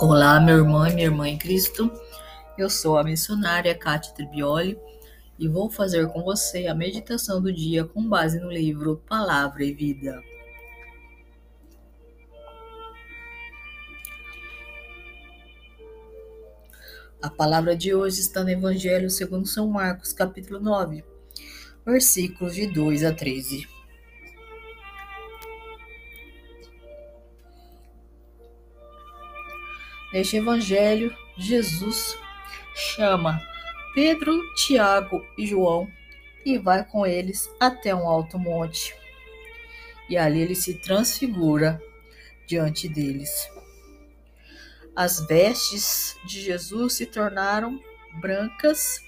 Olá, meu irmão e minha irmã em Cristo. Eu sou a missionária Kátia Tribioli e vou fazer com você a meditação do dia com base no livro Palavra e Vida. A palavra de hoje está no Evangelho segundo São Marcos, capítulo 9, versículos de 2 a 13. Neste evangelho, Jesus chama Pedro, Tiago e João e vai com eles até um alto monte. E ali ele se transfigura diante deles. As vestes de Jesus se tornaram brancas,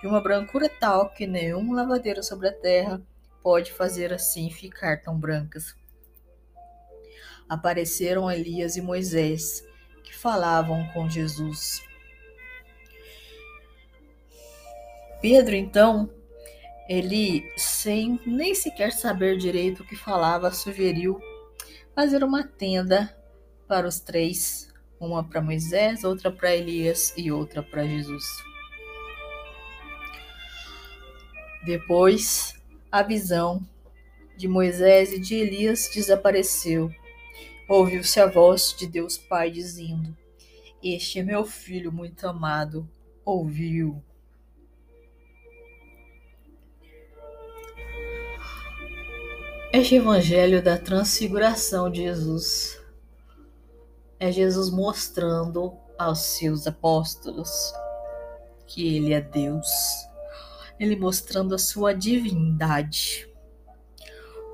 de uma brancura tal que nenhum lavadeiro sobre a terra pode fazer assim ficar tão brancas. Apareceram Elias e Moisés que falavam com Jesus. Pedro, então, ele, sem nem sequer saber direito o que falava, sugeriu fazer uma tenda para os três, uma para Moisés, outra para Elias e outra para Jesus. Depois, a visão de Moisés e de Elias desapareceu ouviu-se a voz de Deus Pai dizendo: Este é meu filho muito amado, ouviu. Este evangelho da transfiguração de Jesus é Jesus mostrando aos seus apóstolos que ele é Deus, ele mostrando a sua divindade.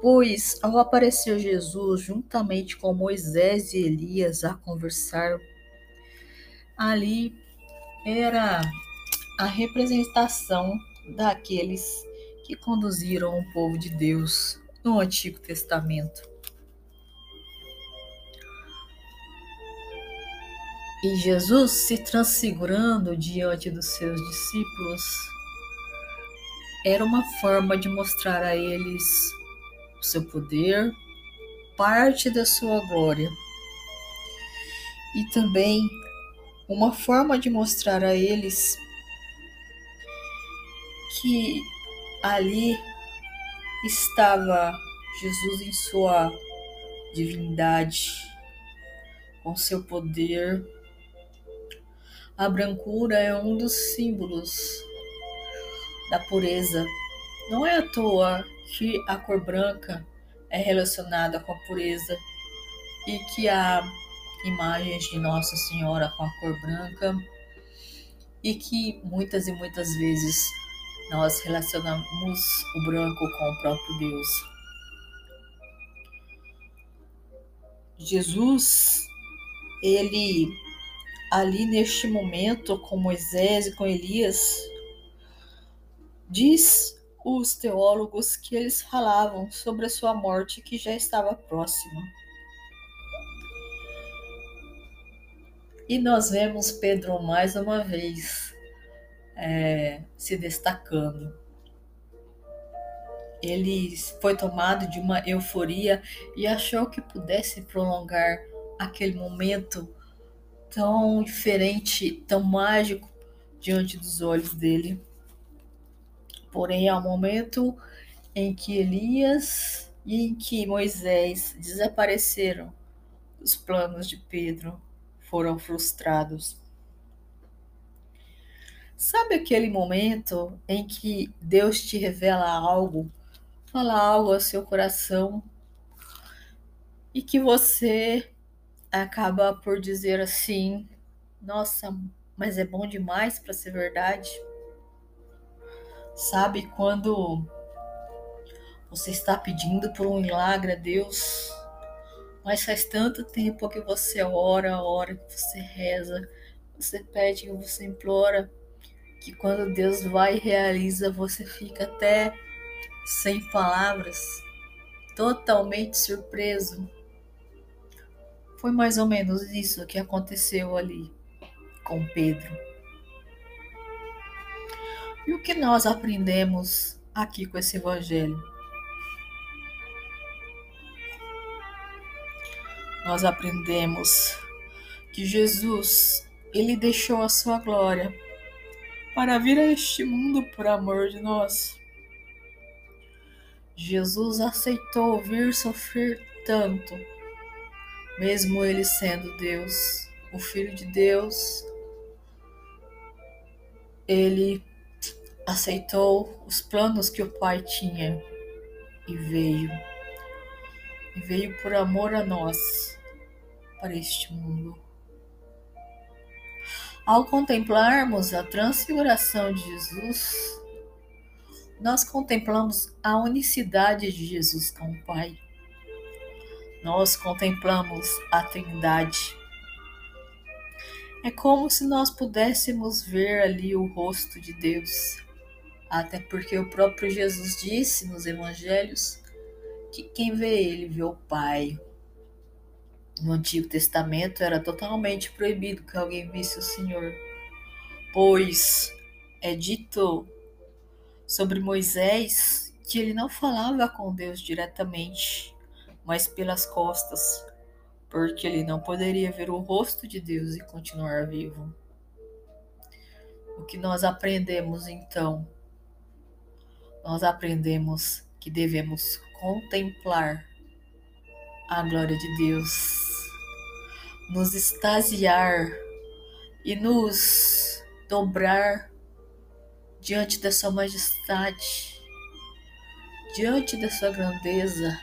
Pois, ao aparecer Jesus juntamente com Moisés e Elias a conversar, ali era a representação daqueles que conduziram o povo de Deus no Antigo Testamento. E Jesus se transfigurando diante dos seus discípulos era uma forma de mostrar a eles o seu poder, parte da sua glória. E também uma forma de mostrar a eles que ali estava Jesus em sua divindade, com seu poder. A brancura é um dos símbolos da pureza. Não é à toa que a cor branca é relacionada com a pureza e que há imagens de Nossa Senhora com a cor branca e que muitas e muitas vezes nós relacionamos o branco com o próprio Deus. Jesus, ele ali neste momento com Moisés e com Elias, diz os teólogos que eles falavam sobre a sua morte que já estava próxima. E nós vemos Pedro mais uma vez é, se destacando. Ele foi tomado de uma euforia e achou que pudesse prolongar aquele momento tão diferente, tão mágico diante dos olhos dele. Porém, ao momento em que Elias e em que Moisés desapareceram, os planos de Pedro foram frustrados. Sabe aquele momento em que Deus te revela algo, fala algo ao seu coração e que você acaba por dizer assim: Nossa, mas é bom demais para ser verdade? Sabe quando você está pedindo por um milagre a Deus, mas faz tanto tempo que você ora, ora, que você reza, você pede, que você implora, que quando Deus vai e realiza, você fica até sem palavras, totalmente surpreso. Foi mais ou menos isso que aconteceu ali com Pedro. E o que nós aprendemos aqui com esse evangelho? Nós aprendemos que Jesus, ele deixou a sua glória para vir a este mundo por amor de nós. Jesus aceitou vir sofrer tanto, mesmo ele sendo Deus, o Filho de Deus, ele aceitou os planos que o Pai tinha e veio. E veio por amor a nós para este mundo. Ao contemplarmos a transfiguração de Jesus, nós contemplamos a unicidade de Jesus com o Pai. Nós contemplamos a Trindade. É como se nós pudéssemos ver ali o rosto de Deus. Até porque o próprio Jesus disse nos evangelhos que quem vê ele vê o Pai. No Antigo Testamento era totalmente proibido que alguém visse o Senhor, pois é dito sobre Moisés que ele não falava com Deus diretamente, mas pelas costas, porque ele não poderia ver o rosto de Deus e continuar vivo. O que nós aprendemos então? Nós aprendemos que devemos contemplar a glória de Deus, nos extasiar e nos dobrar diante da Sua majestade, diante da Sua grandeza,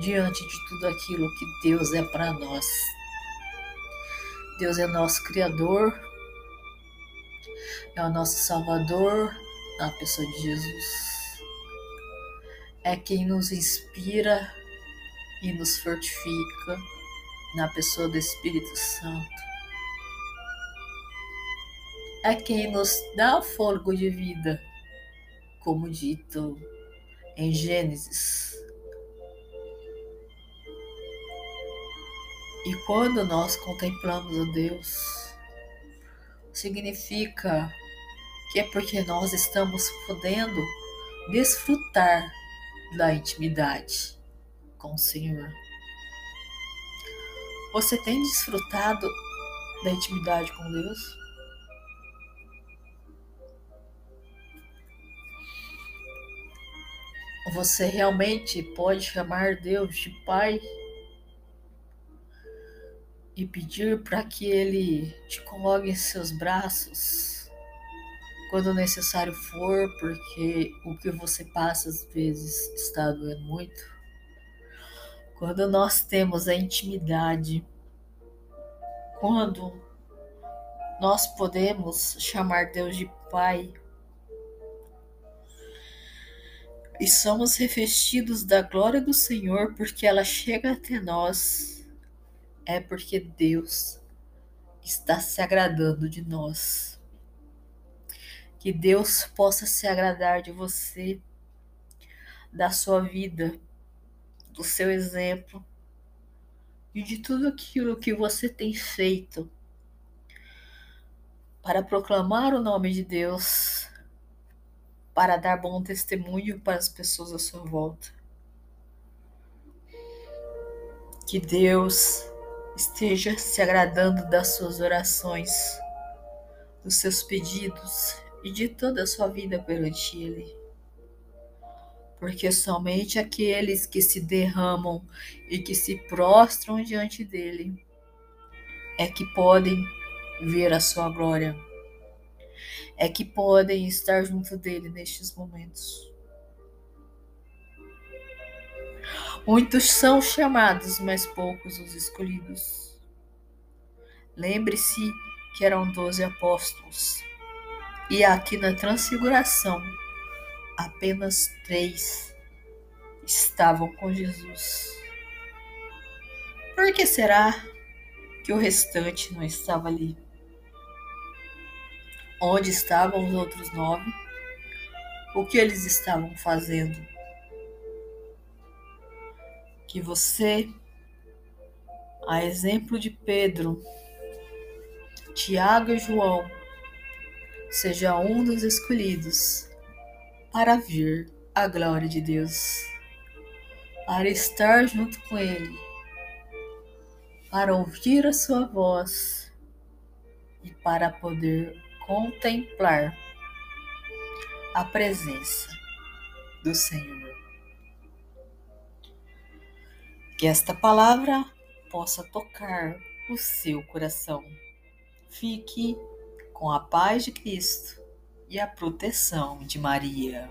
diante de tudo aquilo que Deus é para nós. Deus é nosso Criador, é o nosso Salvador na pessoa de Jesus. É quem nos inspira e nos fortifica na pessoa do Espírito Santo. É quem nos dá o fôlego de vida, como dito em Gênesis. E quando nós contemplamos a Deus, significa que é porque nós estamos podendo desfrutar da intimidade com o Senhor. Você tem desfrutado da intimidade com Deus? Você realmente pode chamar Deus de Pai e pedir para que Ele te coloque em seus braços quando necessário for, porque o que você passa às vezes está doendo muito. Quando nós temos a intimidade, quando nós podemos chamar Deus de Pai e somos revestidos da glória do Senhor porque ela chega até nós, é porque Deus está se agradando de nós. Que Deus possa se agradar de você, da sua vida, do seu exemplo e de tudo aquilo que você tem feito para proclamar o nome de Deus, para dar bom testemunho para as pessoas à sua volta. Que Deus esteja se agradando das suas orações, dos seus pedidos e de toda a sua vida perante Ele. Porque somente aqueles que se derramam e que se prostram diante dele é que podem ver a sua glória, é que podem estar junto dele nestes momentos. Muitos são chamados, mas poucos os escolhidos. Lembre-se que eram doze apóstolos e aqui na Transfiguração, apenas três estavam com Jesus. Por que será que o restante não estava ali? Onde estavam os outros nove? O que eles estavam fazendo? Que você, a exemplo de Pedro, Tiago e João, seja um dos escolhidos para vir a glória de Deus, para estar junto com Ele, para ouvir a sua voz e para poder contemplar a presença do Senhor. Que esta palavra possa tocar o seu coração. Fique com a paz de Cristo e a proteção de Maria.